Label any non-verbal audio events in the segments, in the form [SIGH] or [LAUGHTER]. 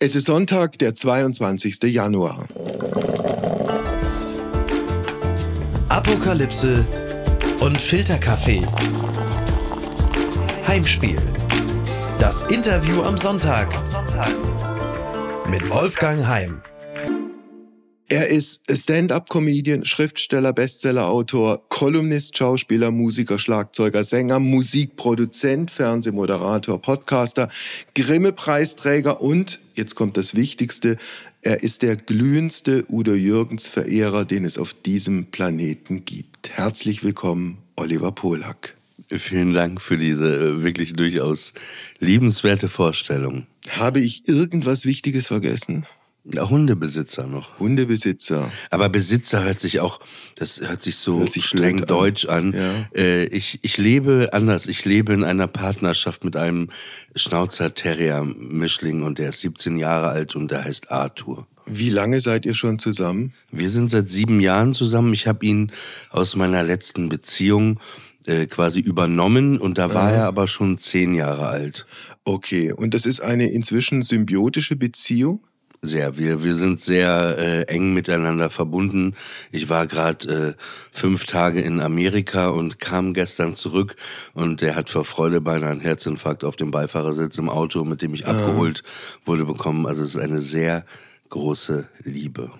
Es ist Sonntag, der 22. Januar. Apokalypse und Filterkaffee. Heimspiel. Das Interview am Sonntag. Mit Wolfgang Heim. Er ist Stand-up-Comedian, Schriftsteller, Bestsellerautor, Kolumnist, Schauspieler, Musiker, Schlagzeuger, Sänger, Musikproduzent, Fernsehmoderator, Podcaster, Grimme-Preisträger und, jetzt kommt das Wichtigste, er ist der glühendste Udo Jürgens-Verehrer, den es auf diesem Planeten gibt. Herzlich willkommen, Oliver Polak. Vielen Dank für diese äh, wirklich durchaus liebenswerte Vorstellung. Habe ich irgendwas Wichtiges vergessen? Ja, Hundebesitzer noch. Hundebesitzer. Aber Besitzer hört sich auch, das hört sich so hört sich streng an. deutsch an. Ja. Äh, ich, ich lebe anders. Ich lebe in einer Partnerschaft mit einem Schnauzer Terrier Mischling und der ist 17 Jahre alt und der heißt Arthur. Wie lange seid ihr schon zusammen? Wir sind seit sieben Jahren zusammen. Ich habe ihn aus meiner letzten Beziehung äh, quasi übernommen und da war er aber schon zehn Jahre alt. Okay, und das ist eine inzwischen symbiotische Beziehung? Sehr. Wir, wir sind sehr äh, eng miteinander verbunden. Ich war gerade äh, fünf Tage in Amerika und kam gestern zurück und der hat vor Freude beinahe einen Herzinfarkt auf dem Beifahrersitz im Auto, mit dem ich ah. abgeholt wurde, bekommen. Also es ist eine sehr große Liebe.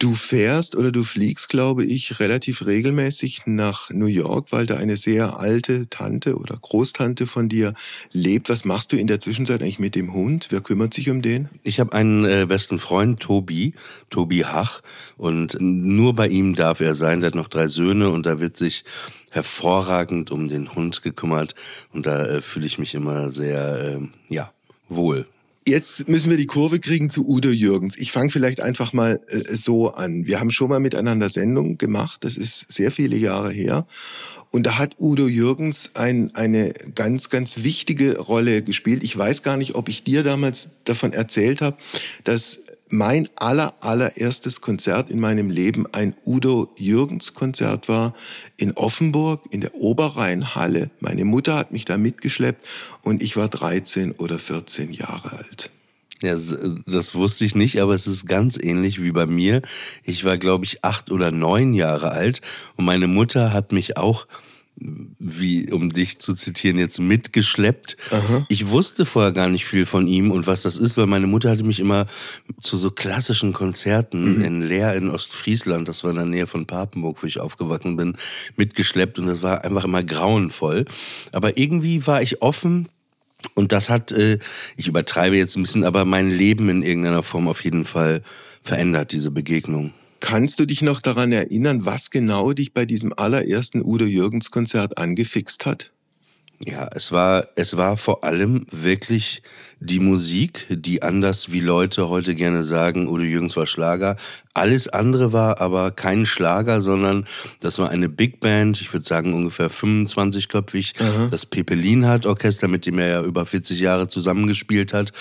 Du fährst oder du fliegst, glaube ich, relativ regelmäßig nach New York, weil da eine sehr alte Tante oder Großtante von dir lebt. Was machst du in der Zwischenzeit eigentlich mit dem Hund? Wer kümmert sich um den? Ich habe einen äh, besten Freund, Tobi, Tobi Hach. Und nur bei ihm darf er sein. Der hat noch drei Söhne und da wird sich hervorragend um den Hund gekümmert. Und da äh, fühle ich mich immer sehr, äh, ja, wohl. Jetzt müssen wir die Kurve kriegen zu Udo Jürgens. Ich fange vielleicht einfach mal äh, so an. Wir haben schon mal miteinander Sendungen gemacht. Das ist sehr viele Jahre her. Und da hat Udo Jürgens ein, eine ganz, ganz wichtige Rolle gespielt. Ich weiß gar nicht, ob ich dir damals davon erzählt habe, dass mein aller, allererstes Konzert in meinem Leben ein Udo Jürgens Konzert war in Offenburg in der Oberrheinhalle. Meine Mutter hat mich da mitgeschleppt und ich war 13 oder 14 Jahre alt. Ja, das wusste ich nicht, aber es ist ganz ähnlich wie bei mir. Ich war, glaube ich, acht oder neun Jahre alt und meine Mutter hat mich auch wie um dich zu zitieren, jetzt mitgeschleppt. Aha. Ich wusste vorher gar nicht viel von ihm und was das ist, weil meine Mutter hatte mich immer zu so klassischen Konzerten mhm. in Leer in Ostfriesland, das war in der Nähe von Papenburg, wo ich aufgewachsen bin, mitgeschleppt und das war einfach immer grauenvoll. Aber irgendwie war ich offen und das hat, äh, ich übertreibe jetzt ein bisschen, aber mein Leben in irgendeiner Form auf jeden Fall verändert, diese Begegnung. Kannst du dich noch daran erinnern, was genau dich bei diesem allerersten Udo Jürgens Konzert angefixt hat? Ja, es war, es war vor allem wirklich die Musik, die anders wie Leute heute gerne sagen, Udo Jürgens war Schlager. Alles andere war aber kein Schlager, sondern das war eine Big Band, ich würde sagen ungefähr 25-köpfig, das Pepelin hat Orchester, mit dem er ja über 40 Jahre zusammengespielt hat.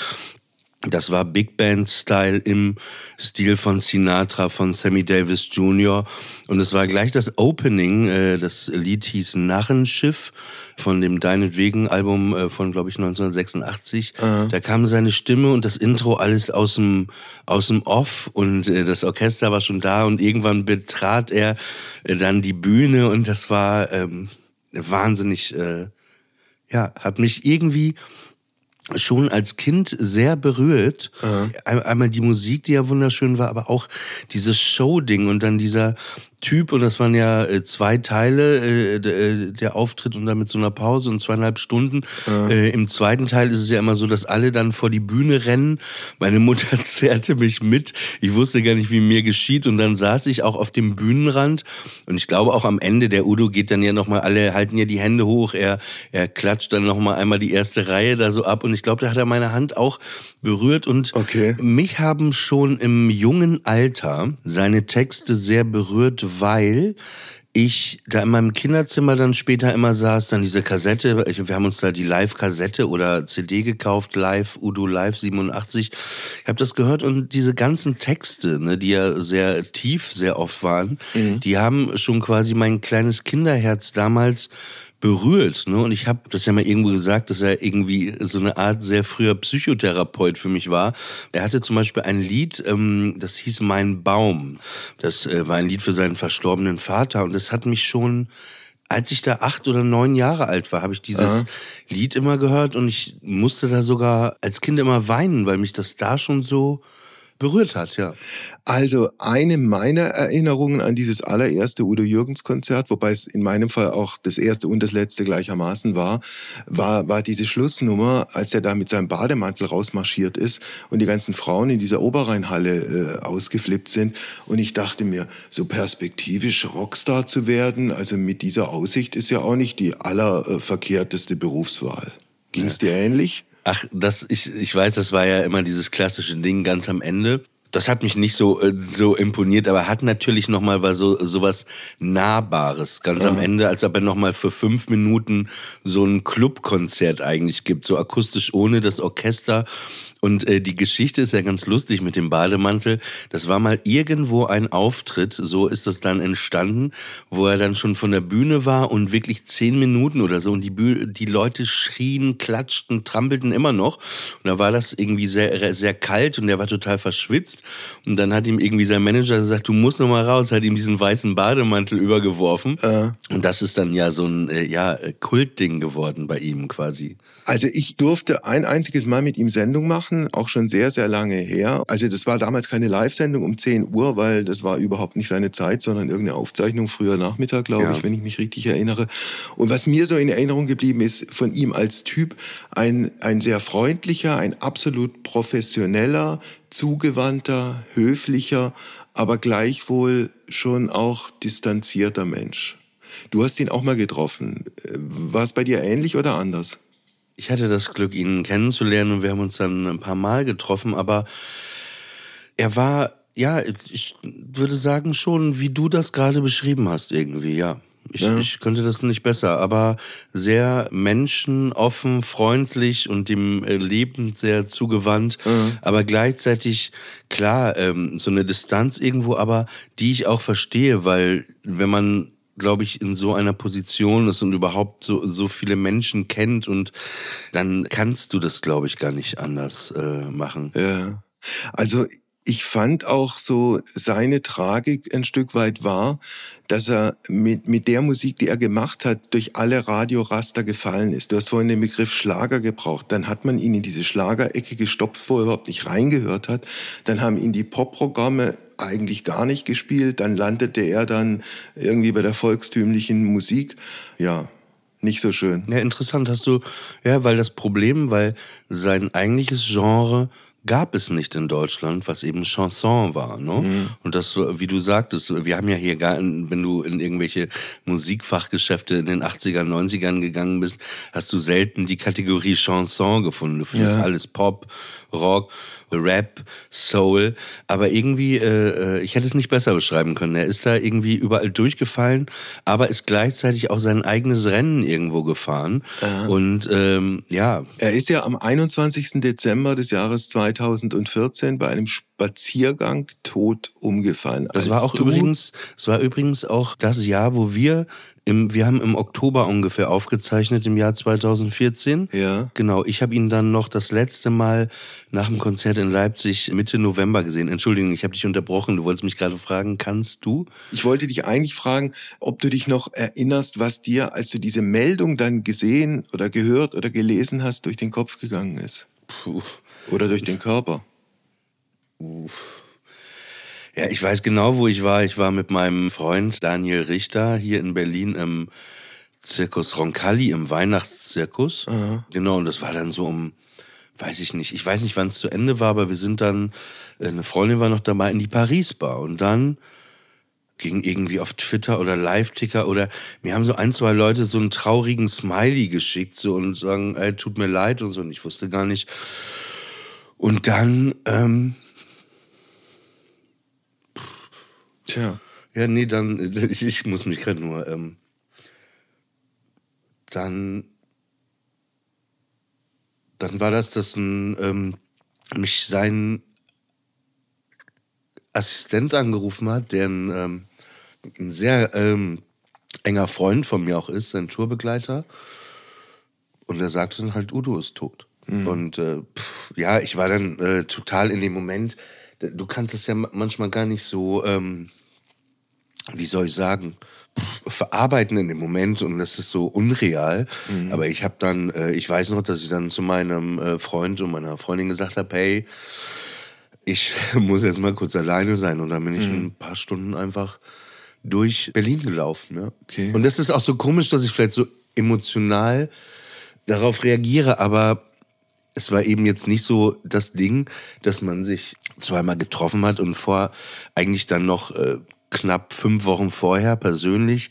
Das war Big Band-Style im Stil von Sinatra, von Sammy Davis Jr. Und es war gleich das Opening. Äh, das Lied hieß Narrenschiff von dem Deinetwegen-Album äh, von, glaube ich, 1986. Aha. Da kam seine Stimme und das Intro alles aus dem, aus dem Off und äh, das Orchester war schon da und irgendwann betrat er dann die Bühne und das war ähm, wahnsinnig, äh, ja, hat mich irgendwie schon als Kind sehr berührt. Aha. Einmal die Musik, die ja wunderschön war, aber auch dieses Show-Ding und dann dieser Typ und das waren ja äh, zwei Teile, äh, äh, der Auftritt und dann mit so einer Pause und zweieinhalb Stunden. Ja. Im zweiten Teil ist es ja immer so, dass alle dann vor die Bühne rennen. Meine Mutter [LAUGHS] zerrte mich mit. Ich wusste gar nicht, wie mir geschieht und dann saß ich auch auf dem Bühnenrand und ich glaube auch am Ende, der Udo geht dann ja nochmal, alle halten ja die Hände hoch, er, er klatscht dann nochmal einmal die erste Reihe da so ab und ich glaube, da hat er meine Hand auch berührt und okay. mich haben schon im jungen Alter seine Texte sehr berührt, weil ich da in meinem Kinderzimmer dann später immer saß, dann diese Kassette, wir haben uns da die Live-Kassette oder CD gekauft, Live, Udo Live 87. Ich habe das gehört und diese ganzen Texte, ne, die ja sehr tief sehr oft waren, mhm. die haben schon quasi mein kleines Kinderherz damals berührt. Ne? Und ich habe das ja mal irgendwo gesagt, dass er irgendwie so eine Art sehr früher Psychotherapeut für mich war. Er hatte zum Beispiel ein Lied, ähm, das hieß Mein Baum. Das äh, war ein Lied für seinen verstorbenen Vater und das hat mich schon als ich da acht oder neun Jahre alt war, habe ich dieses Aha. Lied immer gehört und ich musste da sogar als Kind immer weinen, weil mich das da schon so berührt hat, ja. Also eine meiner Erinnerungen an dieses allererste Udo Jürgens Konzert, wobei es in meinem Fall auch das erste und das letzte gleichermaßen war, war, war diese Schlussnummer, als er da mit seinem Bademantel rausmarschiert ist und die ganzen Frauen in dieser Oberrheinhalle äh, ausgeflippt sind. Und ich dachte mir, so perspektivisch Rockstar zu werden, also mit dieser Aussicht ist ja auch nicht die allerverkehrteste Berufswahl. Ging es dir ähnlich? Ach, das, ich, ich weiß, das war ja immer dieses klassische Ding ganz am Ende. Das hat mich nicht so äh, so imponiert, aber hat natürlich noch mal was so sowas nahbares ganz ja. am Ende, als ob er noch mal für fünf Minuten so ein Clubkonzert eigentlich gibt, so akustisch ohne das Orchester und äh, die Geschichte ist ja ganz lustig mit dem Bademantel. Das war mal irgendwo ein Auftritt, so ist das dann entstanden, wo er dann schon von der Bühne war und wirklich zehn Minuten oder so und die, Bühne, die Leute schrien, klatschten, trampelten immer noch. Und da war das irgendwie sehr, sehr kalt und er war total verschwitzt. Und dann hat ihm irgendwie sein Manager gesagt, du musst noch mal raus, hat ihm diesen weißen Bademantel übergeworfen. Äh. Und das ist dann ja so ein äh, ja, Kultding geworden bei ihm quasi. Also ich durfte ein einziges Mal mit ihm Sendung machen, auch schon sehr, sehr lange her. Also das war damals keine Live-Sendung um 10 Uhr, weil das war überhaupt nicht seine Zeit, sondern irgendeine Aufzeichnung früher Nachmittag, glaube ja. ich, wenn ich mich richtig erinnere. Und was mir so in Erinnerung geblieben ist von ihm als Typ, ein, ein sehr freundlicher, ein absolut professioneller, zugewandter, höflicher, aber gleichwohl schon auch distanzierter Mensch. Du hast ihn auch mal getroffen. War es bei dir ähnlich oder anders? Ich hatte das Glück, ihn kennenzulernen und wir haben uns dann ein paar Mal getroffen, aber er war, ja, ich würde sagen schon, wie du das gerade beschrieben hast irgendwie, ja. Ich, ja. ich könnte das nicht besser, aber sehr menschenoffen, freundlich und dem Leben sehr zugewandt, ja. aber gleichzeitig klar ähm, so eine Distanz irgendwo, aber die ich auch verstehe, weil wenn man glaube ich, in so einer Position ist und überhaupt so, so viele Menschen kennt und dann kannst du das, glaube ich, gar nicht anders äh, machen. Ja. Also ich fand auch so seine Tragik ein Stück weit war, dass er mit, mit der Musik, die er gemacht hat, durch alle Radioraster gefallen ist. Du hast vorhin den Begriff Schlager gebraucht. Dann hat man ihn in diese Schlagerecke gestopft, wo er überhaupt nicht reingehört hat. Dann haben ihn die Popprogramme eigentlich gar nicht gespielt. Dann landete er dann irgendwie bei der volkstümlichen Musik. Ja, nicht so schön. Ja, interessant hast du, ja, weil das Problem, weil sein eigentliches Genre gab es nicht in Deutschland, was eben Chanson war. Ne? Mhm. Und das, wie du sagtest, wir haben ja hier gar, wenn du in irgendwelche Musikfachgeschäfte in den 80ern, 90ern gegangen bist, hast du selten die Kategorie Chanson gefunden. Du findest ja. alles Pop, Rock. Rap, Soul, aber irgendwie, äh, äh, ich hätte es nicht besser beschreiben können. Er ist da irgendwie überall durchgefallen, aber ist gleichzeitig auch sein eigenes Rennen irgendwo gefahren. Aha. Und ähm, ja. Er ist ja am 21. Dezember des Jahres 2014 bei einem Spaziergang tot umgefallen. Das war auch übrigens, es war übrigens auch das Jahr, wo wir im, wir haben im Oktober ungefähr aufgezeichnet, im Jahr 2014. Ja. Genau, ich habe ihn dann noch das letzte Mal nach dem Konzert in Leipzig Mitte November gesehen. Entschuldigung, ich habe dich unterbrochen. Du wolltest mich gerade fragen, kannst du? Ich wollte dich eigentlich fragen, ob du dich noch erinnerst, was dir, als du diese Meldung dann gesehen oder gehört oder gelesen hast, durch den Kopf gegangen ist. Puh. Oder durch den Körper. Uff. Ja, ich weiß genau, wo ich war. Ich war mit meinem Freund Daniel Richter hier in Berlin im Zirkus Roncalli, im Weihnachtszirkus. Aha. Genau, und das war dann so um, weiß ich nicht, ich weiß nicht, wann es zu Ende war, aber wir sind dann, äh, eine Freundin war noch dabei, in die Paris-Bar. Und dann ging irgendwie auf Twitter oder Live-Ticker oder mir haben so ein, zwei Leute so einen traurigen Smiley geschickt so und sagen, ey, tut mir leid und so. Und ich wusste gar nicht. Und dann ähm, Tja. Ja, nee, dann, [LAUGHS] ich, ich muss mich gerade nur, ähm, dann, dann war das, dass ein, ähm, mich sein Assistent angerufen hat, der ein, ähm, ein sehr ähm, enger Freund von mir auch ist, sein Tourbegleiter. Und er sagte dann halt, Udo ist tot. Mhm. Und äh, pff, ja, ich war dann äh, total in dem Moment, du kannst das ja manchmal gar nicht so, ähm, wie soll ich sagen, verarbeiten in dem Moment und das ist so unreal. Mhm. Aber ich habe dann, äh, ich weiß noch, dass ich dann zu meinem äh, Freund und meiner Freundin gesagt habe, hey, ich [LAUGHS] muss jetzt mal kurz alleine sein und dann bin ich mhm. ein paar Stunden einfach durch Berlin gelaufen. Ne? Okay. Und das ist auch so komisch, dass ich vielleicht so emotional darauf reagiere, aber es war eben jetzt nicht so das Ding, dass man sich zweimal getroffen hat und vor eigentlich dann noch äh, knapp fünf Wochen vorher persönlich,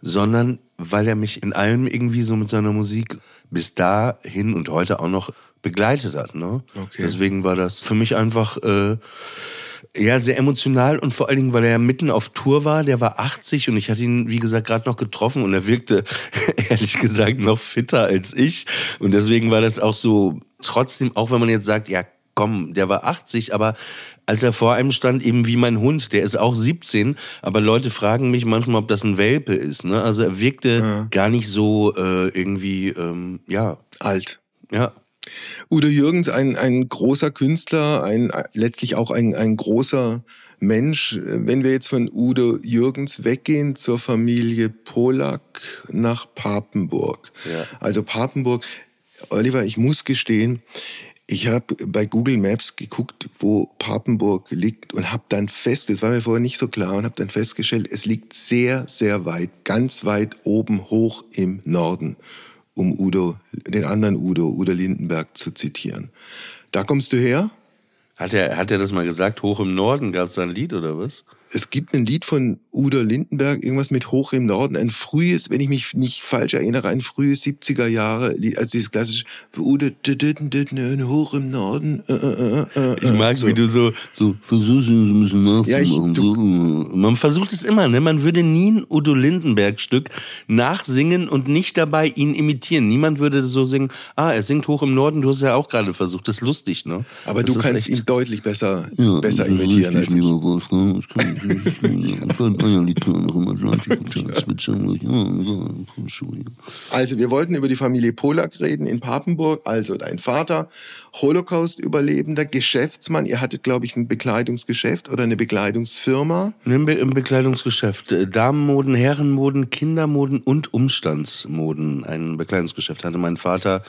sondern weil er mich in allem irgendwie so mit seiner Musik bis dahin und heute auch noch begleitet hat. Ne? Okay. Deswegen war das für mich einfach äh, ja sehr emotional und vor allen Dingen, weil er mitten auf Tour war. Der war 80 und ich hatte ihn, wie gesagt, gerade noch getroffen und er wirkte [LAUGHS] ehrlich gesagt noch fitter als ich. Und deswegen war das auch so trotzdem, auch wenn man jetzt sagt, ja komm, der war 80, aber als er vor einem stand, eben wie mein Hund, der ist auch 17, aber Leute fragen mich manchmal, ob das ein Welpe ist. Ne? Also er wirkte ja. gar nicht so äh, irgendwie, ähm, ja. Alt. Ja. Udo Jürgens, ein, ein großer Künstler, ein, letztlich auch ein, ein großer Mensch. Wenn wir jetzt von Udo Jürgens weggehen zur Familie Polak nach Papenburg. Ja. Also Papenburg, Oliver, ich muss gestehen, ich habe bei Google Maps geguckt, wo Papenburg liegt und habe dann fest, das war mir vorher nicht so klar, und habe dann festgestellt, es liegt sehr, sehr weit, ganz weit oben hoch im Norden, um Udo, den anderen Udo, Udo Lindenberg zu zitieren. Da kommst du her? Hat er, hat er das mal gesagt, hoch im Norden? Gab es ein Lied oder was? Es gibt ein Lied von Udo Lindenberg, irgendwas mit Hoch im Norden, ein frühes, wenn ich mich nicht falsch erinnere, ein frühes 70er Jahre, also dieses klassische Udo Hoch im Norden. Äh, äh, äh, ich mag, so. wie du so, so versuchst, ein bisschen nachzumachen. Ja, ich, du, Man versucht es immer, ne? Man würde nie ein Udo Lindenberg-Stück nachsingen und nicht dabei ihn imitieren. Niemand würde so singen, ah, er singt Hoch im Norden, du hast ja auch gerade versucht. Das ist lustig, ne? Aber das du kannst ihn deutlich besser, ja, besser imitieren als ich. [LAUGHS] Also wir wollten über die Familie Polak reden in Papenburg. Also dein Vater, Holocaust-Überlebender, Geschäftsmann. Ihr hattet, glaube ich, ein Bekleidungsgeschäft oder eine Bekleidungsfirma. Ein, Be ein Bekleidungsgeschäft. Damenmoden, Herrenmoden, Kindermoden und Umstandsmoden. Ein Bekleidungsgeschäft hatte mein Vater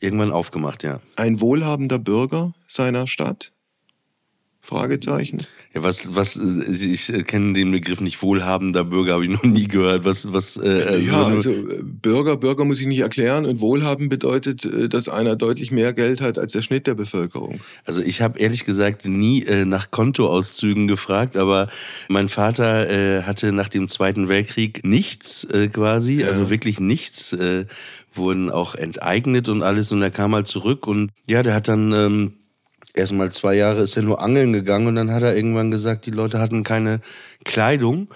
irgendwann aufgemacht, ja. Ein wohlhabender Bürger seiner Stadt? Fragezeichen. Ja, was, was, äh, ich kenne den Begriff nicht wohlhabender Bürger, habe ich noch nie gehört. Was, was, äh, ja, also äh, Bürger, Bürger muss ich nicht erklären und wohlhaben bedeutet, äh, dass einer deutlich mehr Geld hat als der Schnitt der Bevölkerung. Also ich habe ehrlich gesagt nie äh, nach Kontoauszügen gefragt, aber mein Vater äh, hatte nach dem Zweiten Weltkrieg nichts äh, quasi, ja. also wirklich nichts. Äh, wurden auch enteignet und alles und er kam halt zurück und ja, der hat dann ähm, erst mal zwei Jahre ist er nur angeln gegangen und dann hat er irgendwann gesagt, die Leute hatten keine Kleidung.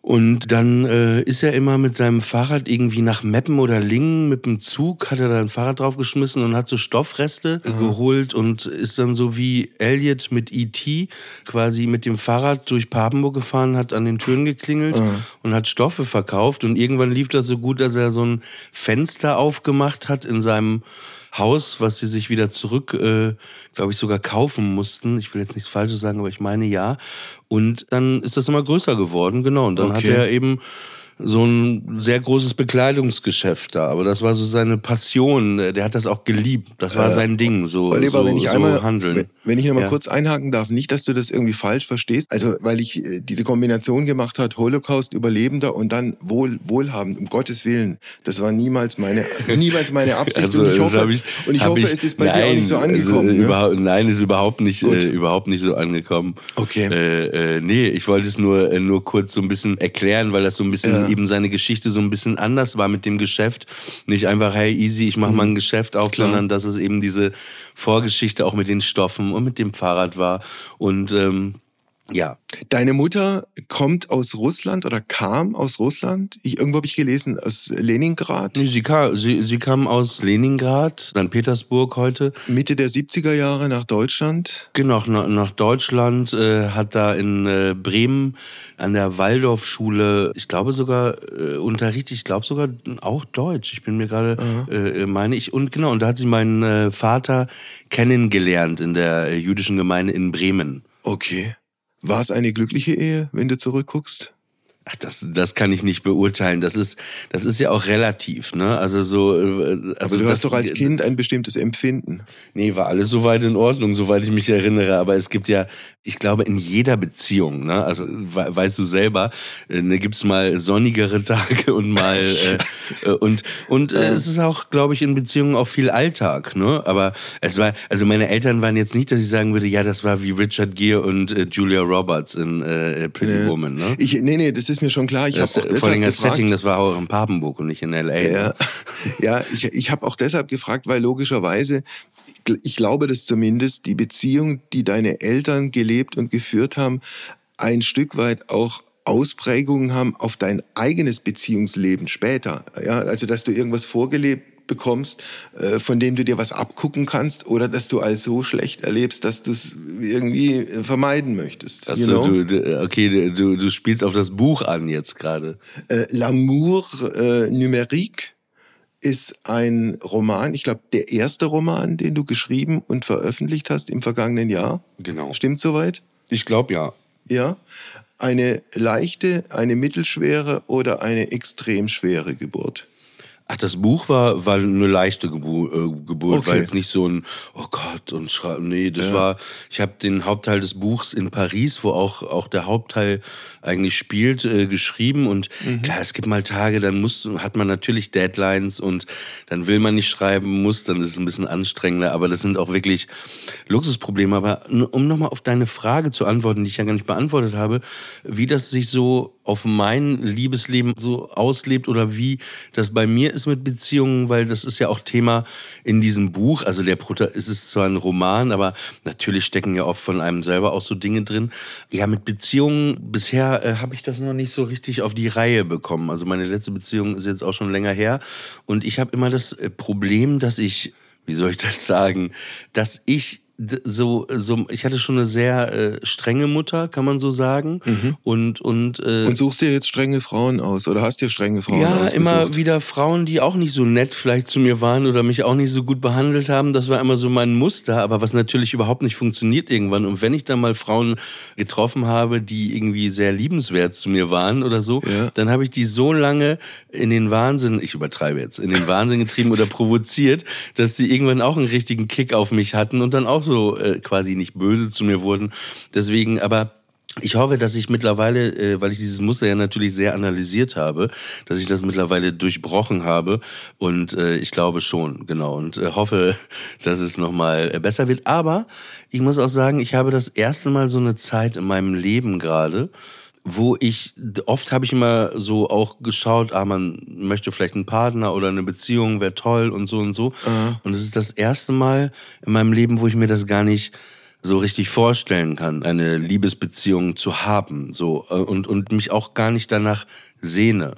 Und dann äh, ist er immer mit seinem Fahrrad irgendwie nach Meppen oder Lingen mit dem Zug, hat er da ein Fahrrad draufgeschmissen und hat so Stoffreste mhm. geholt und ist dann so wie Elliot mit E.T. quasi mit dem Fahrrad durch Papenburg gefahren, hat an den Türen geklingelt mhm. und hat Stoffe verkauft. Und irgendwann lief das so gut, dass er so ein Fenster aufgemacht hat in seinem Haus, was sie sich wieder zurück, äh, glaube ich, sogar kaufen mussten. Ich will jetzt nichts Falsches sagen, aber ich meine ja. Und dann ist das immer größer geworden, genau. Und dann okay. hat er eben so ein sehr großes Bekleidungsgeschäft da. Aber das war so seine Passion. Der hat das auch geliebt. Das war äh, sein Ding, so, Oliver, so, wenn ich so einmal, handeln. Wenn ich noch mal ja. kurz einhaken darf, nicht, dass du das irgendwie falsch verstehst. Also, weil ich äh, diese Kombination gemacht hat, Holocaust-Überlebender und dann wohl, wohlhabend, um Gottes Willen. Das war niemals meine, [LAUGHS] niemals meine Absicht. also, und ich hoffe, ich, und ich hoffe ich, es ist bei nein, dir auch nicht so angekommen. Also, ne? überhaupt, nein, ist überhaupt nicht, äh, überhaupt nicht so angekommen. Okay. Äh, äh, nee, ich wollte es nur, äh, nur kurz so ein bisschen erklären, weil das so ein bisschen eben seine Geschichte so ein bisschen anders war mit dem Geschäft. Nicht einfach, hey, easy, ich mache mal ein mhm. Geschäft auf, Klar. sondern dass es eben diese Vorgeschichte auch mit den Stoffen und mit dem Fahrrad war. Und ähm, Ja. Deine Mutter kommt aus Russland oder kam aus Russland? Ich, irgendwo habe ich gelesen, aus Leningrad. Nee, sie, kam, sie, sie kam aus Leningrad, St. Petersburg heute. Mitte der 70er Jahre nach Deutschland. Genau, nach, nach Deutschland, äh, hat da in äh, Bremen an der Waldorfschule, ich glaube sogar äh, unterrichtet, ich glaube sogar auch Deutsch. Ich bin mir gerade, äh, meine ich. Und genau, und da hat sie meinen äh, Vater kennengelernt in der äh, jüdischen Gemeinde in Bremen. Okay. War es eine glückliche Ehe, wenn du zurückguckst? Ach, das, das kann ich nicht beurteilen. Das ist, das ist ja auch relativ, ne? Also so. äh, Also Aber du das, hast doch als Kind ein bestimmtes Empfinden. Nee, war alles soweit in Ordnung, soweit ich mich erinnere. Aber es gibt ja, ich glaube, in jeder Beziehung, ne, also we weißt du selber, äh, ne, gibt's mal sonnigere [LAUGHS] Tage und mal äh, äh, und und äh, es ist auch, glaube ich, in Beziehungen auch viel Alltag, ne? Aber es war, also meine Eltern waren jetzt nicht, dass ich sagen würde, ja, das war wie Richard Gere und äh, Julia Roberts in äh, Pretty Woman, ne? Ich, nee, nee, das ist mir schon klar. Ich Das, habe auch vor allem deshalb das gefragt, Setting, das war auch in Papenburg und nicht in L.A. Ja, ja ich, ich habe auch deshalb gefragt, weil logischerweise, ich glaube das zumindest, die Beziehung, die deine Eltern gelebt und geführt haben, ein Stück weit auch Ausprägungen haben auf dein eigenes Beziehungsleben später. Ja, also dass du irgendwas vorgelebt bekommst, äh, von dem du dir was abgucken kannst oder dass du als so schlecht erlebst, dass du es irgendwie äh, vermeiden möchtest. you Achso, know? du, du, okay, du, du spielst auf das Buch an jetzt gerade. Äh, L'amour äh, numérique ist ein Roman, ich glaube, der erste Roman, den du geschrieben und veröffentlicht hast im vergangenen Jahr. Genau. Stimmt soweit? Ich glaube ja. Ja. Eine leichte, eine mittelschwere oder eine extrem schwere Geburt. Ach, das Buch war, war eine leichte Gebu äh, Geburt, Okay. war jetzt nicht so ein, oh Gott, und schreiben. Nee, das war, ich habe den Hauptteil des Buchs in Paris, wo auch, auch der Hauptteil eigentlich spielt, äh, geschrieben. Und klar, es gibt mal Tage, dann muss, hat man natürlich Deadlines und dann will man nicht schreiben, muss, dann ist es ein bisschen anstrengender. Aber das sind auch wirklich Luxusprobleme. Aber um nochmal auf deine Frage zu antworten, die ich ja gar nicht beantwortet habe, wie das sich so auf mein Liebesleben so auslebt oder wie das bei mir ist mit Beziehungen, weil das ist ja auch Thema in diesem Buch. Also der Prota ist es zwar ein Roman, aber natürlich stecken ja oft von einem selber auch so Dinge drin. Ja, mit Beziehungen bisher äh, habe ich das noch nicht so richtig auf die Reihe bekommen. Also meine letzte Beziehung ist jetzt auch schon länger her und ich habe immer das äh, Problem, dass ich, wie soll ich das sagen, dass ich so, so, ich hatte schon eine sehr äh, strenge Mutter, kann man so sagen. Und, und, äh, Und suchst dir jetzt strenge Frauen aus oder hast dir strenge Frauen ja, ausgesucht? immer wieder Frauen, die auch nicht so nett vielleicht zu mir waren oder mich auch nicht so gut behandelt haben. Das war immer so mein Muster, aber was natürlich überhaupt nicht funktioniert irgendwann. Und wenn ich dann mal Frauen getroffen habe, die irgendwie sehr liebenswert zu mir waren oder so, Ja. dann habe ich die so lange in den Wahnsinn, ich übertreibe jetzt, in den Wahnsinn getrieben oder provoziert, dass sie irgendwann auch einen richtigen Kick auf mich hatten und dann auch so äh, quasi nicht böse zu mir wurden. Deswegen, aber ich hoffe, dass ich mittlerweile, äh, weil ich dieses Muster ja natürlich sehr analysiert habe, dass ich das mittlerweile durchbrochen habe und äh, ich glaube schon, genau und äh, hoffe, [LAUGHS] dass es nochmal äh, besser wird. Aber ich muss auch sagen, ich habe das erste Mal so eine Zeit in meinem Leben gerade, wo ich, oft habe ich immer so auch geschaut, ah, man möchte vielleicht einen Partner oder eine Beziehung, wäre toll und so und so. Und es ist das erste Mal in meinem Leben, wo ich mir das gar nicht so richtig vorstellen kann, eine Liebesbeziehung zu haben, so äh, und und mich auch gar nicht danach sehne.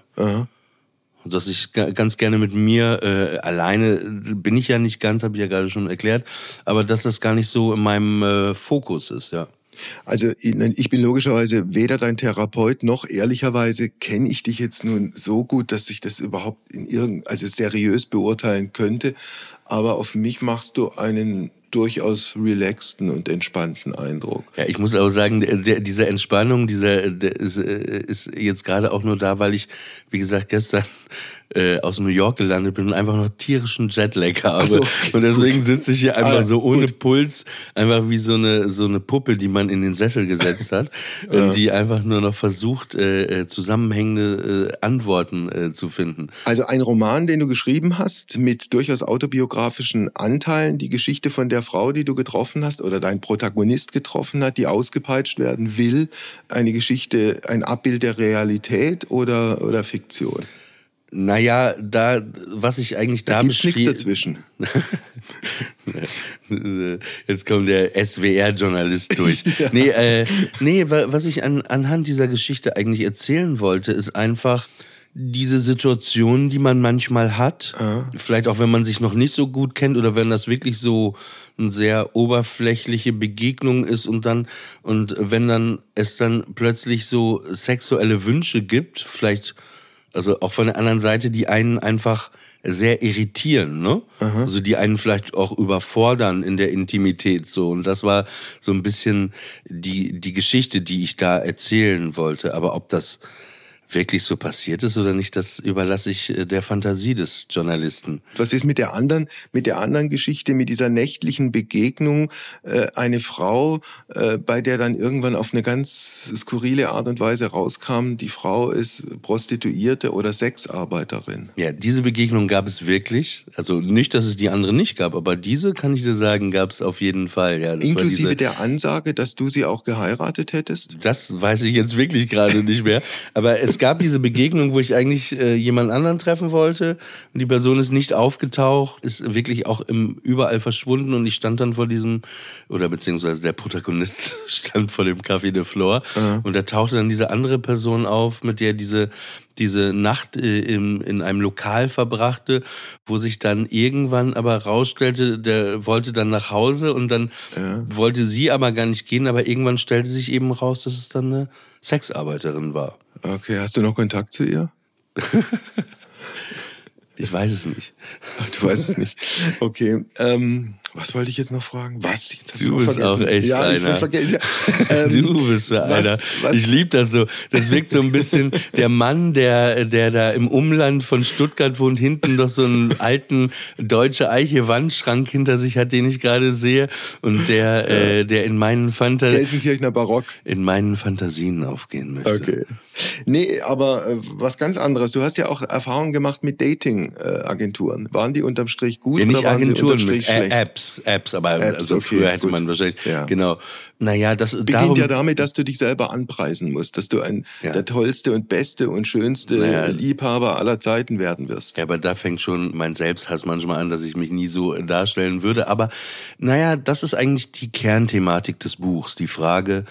Und dass ich ga- ganz gerne mit mir äh, alleine bin ich ja nicht ganz, habe ich ja gerade schon erklärt, aber dass das gar nicht so in meinem äh, Fokus ist, ja. Also ich bin logischerweise weder dein Therapeut noch ehrlicherweise kenne ich dich jetzt nun so gut, dass ich das überhaupt in irgend also seriös beurteilen könnte. Aber auf mich machst du einen durchaus relaxten und entspannten Eindruck. Ja, ich muss auch sagen, der, diese Entspannung, dieser der ist, äh, ist jetzt gerade auch nur da, weil ich, wie gesagt, gestern äh, aus New York gelandet bin und einfach noch tierischen Jetlag habe. so, okay, und deswegen sitze ich hier einfach Ah, so ohne Puls, einfach wie so eine so eine Puppe, die man in den Sessel gesetzt hat [LAUGHS] und die einfach nur noch versucht, äh, äh, zusammenhängende äh, Antworten zu finden. Also ein Roman, den du geschrieben hast, mit durchaus autobiografischen Anteilen, die Geschichte von der Frau, die du getroffen hast oder dein Protagonist getroffen hat, die ausgepeitscht werden will, eine Geschichte, ein Abbild der Realität oder, oder Fiktion? Naja, da, was ich eigentlich da, da gibt's nichts dazwischen. [LAUGHS] Jetzt kommt der SWR-Journalist durch. [LAUGHS] ja. Nee, äh, nee, was ich an, anhand dieser Geschichte eigentlich erzählen wollte, ist einfach, diese Situation, die man manchmal hat, ja. vielleicht auch wenn man sich noch nicht so gut kennt oder wenn das wirklich so eine sehr oberflächliche Begegnung ist und dann und wenn dann es dann plötzlich so sexuelle Wünsche gibt, vielleicht also auch von der anderen Seite, die einen einfach sehr irritieren, ne? Aha. Also die einen vielleicht auch überfordern in der Intimität so und das war so ein bisschen die die Geschichte, die ich da erzählen wollte, aber ob das wirklich so passiert ist oder nicht, das überlasse ich äh, der Fantasie des Journalisten. Was ist mit der anderen, mit der anderen Geschichte, mit dieser nächtlichen Begegnung, äh, eine Frau, äh, bei der dann irgendwann auf eine ganz skurrile Art und Weise rauskam, die Frau ist Prostituierte oder Sexarbeiterin? Ja, diese Begegnung gab es wirklich. Also nicht, dass es die andere nicht gab, aber diese kann ich dir sagen, gab es auf jeden Fall. Ja, Inklusive der Ansage, dass du sie auch geheiratet hättest? Das weiß ich jetzt wirklich gerade nicht mehr. Aber es gab diese Begegnung, wo ich eigentlich äh, jemand anderen treffen wollte und die Person ist nicht aufgetaucht, ist wirklich auch im, überall verschwunden und ich stand dann vor diesem, oder beziehungsweise der Protagonist [LAUGHS] stand vor dem Café de Flore mhm. und da tauchte dann diese andere Person auf, mit der diese diese Nacht äh, im, in einem Lokal verbrachte, wo sich dann irgendwann aber rausstellte, der wollte dann nach Hause und dann ja. wollte sie aber gar nicht gehen, aber irgendwann stellte sich eben raus, dass es dann eine Sexarbeiterin war. Okay, hast du noch Kontakt zu ihr? [LAUGHS] ich weiß es nicht. du weißt es nicht. Okay. Ähm, was wollte ich jetzt noch fragen? Was? Du bist vergessen. auch echt ja, einer. Ja. [LAUGHS] Ähm, du bist so einer. Was? Ich liebe das so. Das wirkt so ein bisschen der Mann, der, der da im Umland von Stuttgart wohnt, hinten doch so einen alten deutsche Eiche Wandschrank hinter sich hat, den ich gerade sehe und der, ja. äh, der in meinen Fantasien Gelsenkirchener Barock in meinen Fantasien aufgehen möchte. Okay. Nee, aber äh, was ganz anderes. Du hast ja auch Erfahrungen gemacht mit Dating-Agenturen. Waren die unterm Strich gut ja, nicht oder waren Agenturen, sie unterm Strich mit, schlecht? Apps, Apps, aber Apps, also okay, früher hätte gut. man wahrscheinlich, ja. genau. Naja, das beginnt darum, ja damit, dass du dich selber anpreisen musst, dass du ein ja. der tollste und beste und schönste naja, Liebhaber aller Zeiten werden wirst. Ja, aber da fängt schon mein Selbsthass manchmal an, dass ich mich nie so darstellen würde. Aber naja, das ist eigentlich die Kernthematik des Buchs, die Frage,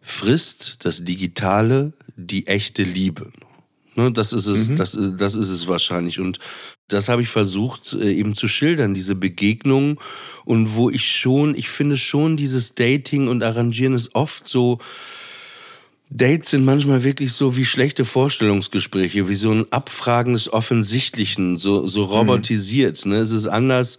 frisst das Digitale die echte Liebe? Ne, das ist es, mhm. das, das ist es wahrscheinlich. Und das habe ich versucht äh, eben zu schildern, diese Begegnung. Und wo ich schon, ich finde schon, dieses Dating und Arrangieren ist oft so, Dates sind manchmal wirklich so wie schlechte Vorstellungsgespräche, wie so ein Abfragen des Offensichtlichen, so, so mhm. robotisiert. Ne? Es ist anders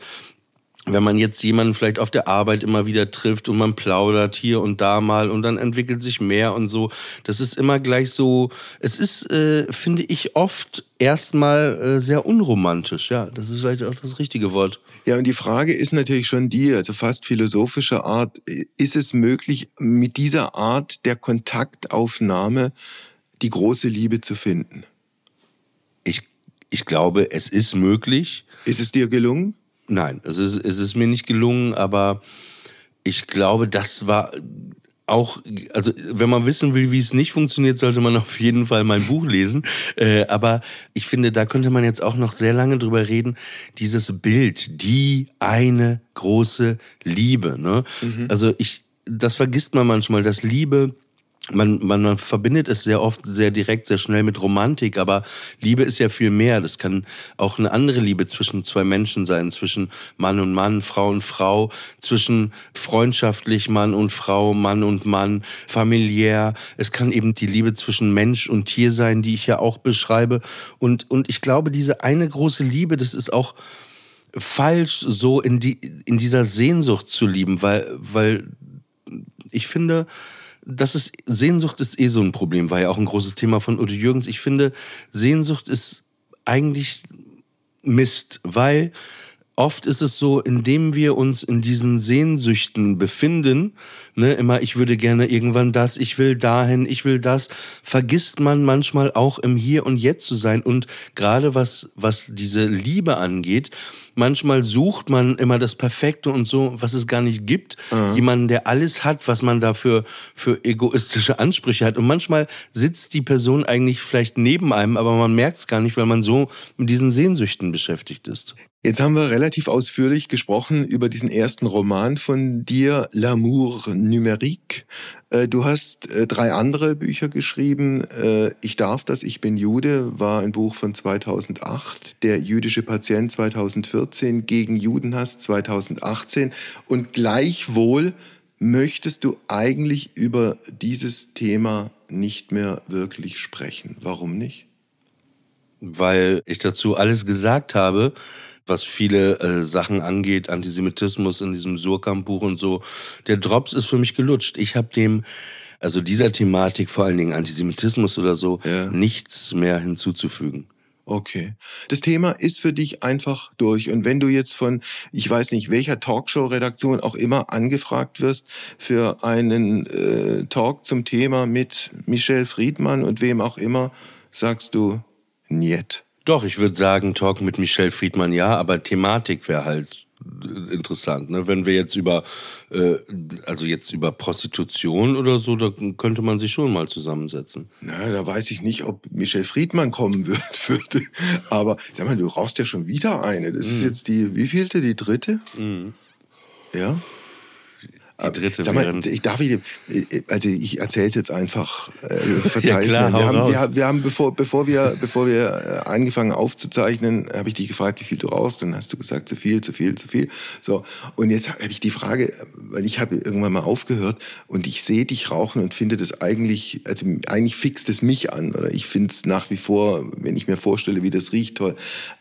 wenn man jetzt jemanden vielleicht auf der Arbeit immer wieder trifft und man plaudert hier und da mal und dann entwickelt sich mehr und so, das ist immer gleich so, es ist, äh, finde ich, oft erstmal äh, sehr unromantisch, ja, das ist vielleicht auch das richtige Wort. Ja, und die Frage ist natürlich schon die, also fast philosophischer Art, ist es möglich, mit dieser Art der Kontaktaufnahme die große Liebe zu finden? Ich, ich glaube, es ist möglich. Ist es dir gelungen? Nein, es ist, es ist mir nicht gelungen, aber ich glaube, das war auch, also wenn man wissen will, wie es nicht funktioniert, sollte man [LAUGHS] auf jeden Fall mein Buch lesen. Äh, aber ich finde, da könnte man jetzt auch noch sehr lange drüber reden. Dieses Bild, die eine große Liebe. Ne? Mhm. Also ich, das vergisst man manchmal, dass Liebe man, man, man verbindet es sehr oft sehr direkt, sehr schnell mit Romantik, aber Liebe ist ja viel mehr. Das kann auch eine andere Liebe zwischen zwei Menschen sein, zwischen Mann und Mann, Frau und Frau, zwischen freundschaftlich Mann und Frau, Mann und Mann, familiär. Es kann eben die Liebe zwischen Mensch und Tier sein, die ich ja auch beschreibe. Und, und ich glaube, diese eine große Liebe, das ist auch falsch, so in, die, in dieser Sehnsucht zu lieben, weil, weil ich finde, das ist, Sehnsucht ist eh so ein Problem, war ja auch ein großes Thema von Udo Jürgens. Ich finde, Sehnsucht ist eigentlich Mist, weil oft ist es so, indem wir uns in diesen Sehnsüchten befinden, ne, immer ich würde gerne irgendwann das, ich will dahin, ich will das, vergisst man manchmal auch im Hier und Jetzt zu sein und gerade was was diese Liebe angeht, manchmal sucht man immer das Perfekte und so, was es gar nicht gibt. Mhm. Jemanden, der alles hat, was man dafür für egoistische Ansprüche hat. Und manchmal sitzt die Person eigentlich vielleicht neben einem, aber man merkt es gar nicht, weil man so mit diesen Sehnsüchten beschäftigt ist. Jetzt haben wir relativ ausführlich gesprochen über diesen ersten Roman von dir, L'amour numérique. Äh, du hast äh, drei andere Bücher geschrieben. Äh, ich darf das, ich bin Jude, war ein Buch von 2008. Der jüdische Patient 2014, gegen Judenhass 2018. Und gleichwohl möchtest du eigentlich über dieses Thema nicht mehr wirklich sprechen. Warum nicht? Weil ich dazu alles gesagt habe, was viele äh, Sachen angeht, Antisemitismus in diesem Surkamp-Buch und so. Der Drops ist für mich gelutscht. Ich habe dem, also dieser Thematik, vor allen Dingen Antisemitismus oder so, ja. nichts mehr hinzuzufügen. Okay. Das Thema ist für dich einfach durch. Und wenn du jetzt von, ich weiß nicht, welcher Talkshow-Redaktion auch immer angefragt wirst für einen äh, Talk zum Thema mit Michelle Friedmann und wem auch immer, sagst du, niet. Doch, ich würde sagen, Talk mit Michelle Friedmann ja, aber Thematik wäre halt äh, interessant. Ne? Wenn wir jetzt über, äh, also jetzt über Prostitution oder so, da könnte man sich schon mal zusammensetzen. Na, da weiß ich nicht, ob Michelle Friedmann kommen wird, [LAUGHS] würde. Aber sag mal, du rauchst ja schon wieder eine. Das mm. ist jetzt die, wie vielte, die dritte? Mm. Ja. Die dritte Sag mal, ich darf ich, also ich erzähle es jetzt einfach, äh, [LAUGHS] verzeih ja, klar, mir. Wir haben, wir, wir, haben, bevor, bevor wir, bevor wir äh, angefangen aufzuzeichnen, habe ich dich gefragt, wie viel du rauchst. Dann hast du gesagt, zu viel, zu viel, zu viel. So. Und jetzt habe ich die Frage, weil ich habe irgendwann mal aufgehört und ich sehe dich rauchen und finde das eigentlich, also eigentlich fixt es mich an. Oder ich finde es nach wie vor, wenn ich mir vorstelle, wie das riecht, toll.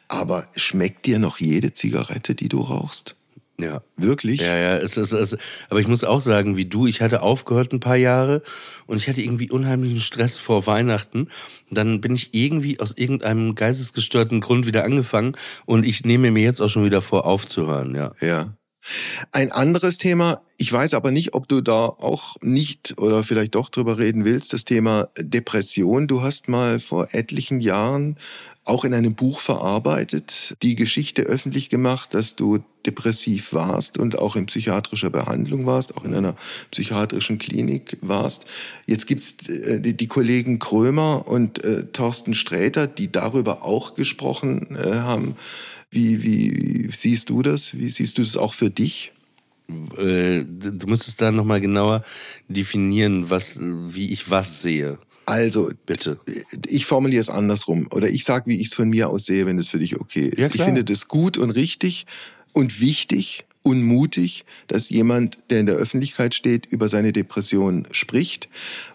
Aber schmeckt dir noch jede Zigarette, die du rauchst? Ja. Wirklich? Ja, ja. Es, es, es, aber ich muss auch sagen, wie du, ich hatte aufgehört ein paar Jahre und ich hatte irgendwie unheimlichen Stress vor Weihnachten. Dann bin ich irgendwie aus irgendeinem geistesgestörten Grund wieder angefangen und ich nehme mir jetzt auch schon wieder vor, aufzuhören, ja. Ja. Ein anderes Thema, ich weiß aber nicht, ob du da auch nicht oder vielleicht doch drüber reden willst, das Thema Depression. Du hast mal vor etlichen Jahren auch in einem Buch verarbeitet, die Geschichte öffentlich gemacht, dass du depressiv warst und auch in psychiatrischer Behandlung warst, auch in einer psychiatrischen Klinik warst. Jetzt gibt's äh, die, die, Kollegen Krömer und äh, Thorsten Sträter, die darüber auch gesprochen äh, haben. Wie, wie siehst du das? Wie siehst du es auch für dich? Äh, du musstest da nochmal genauer definieren, was, wie ich was sehe. Also, bitte. Ich formuliere es andersrum. Oder ich sage, wie ich es von mir aus sehe, wenn es für dich okay ist. Ja, ich finde das gut und richtig und wichtig und mutig, dass jemand, der in der Öffentlichkeit steht, über seine Depression spricht,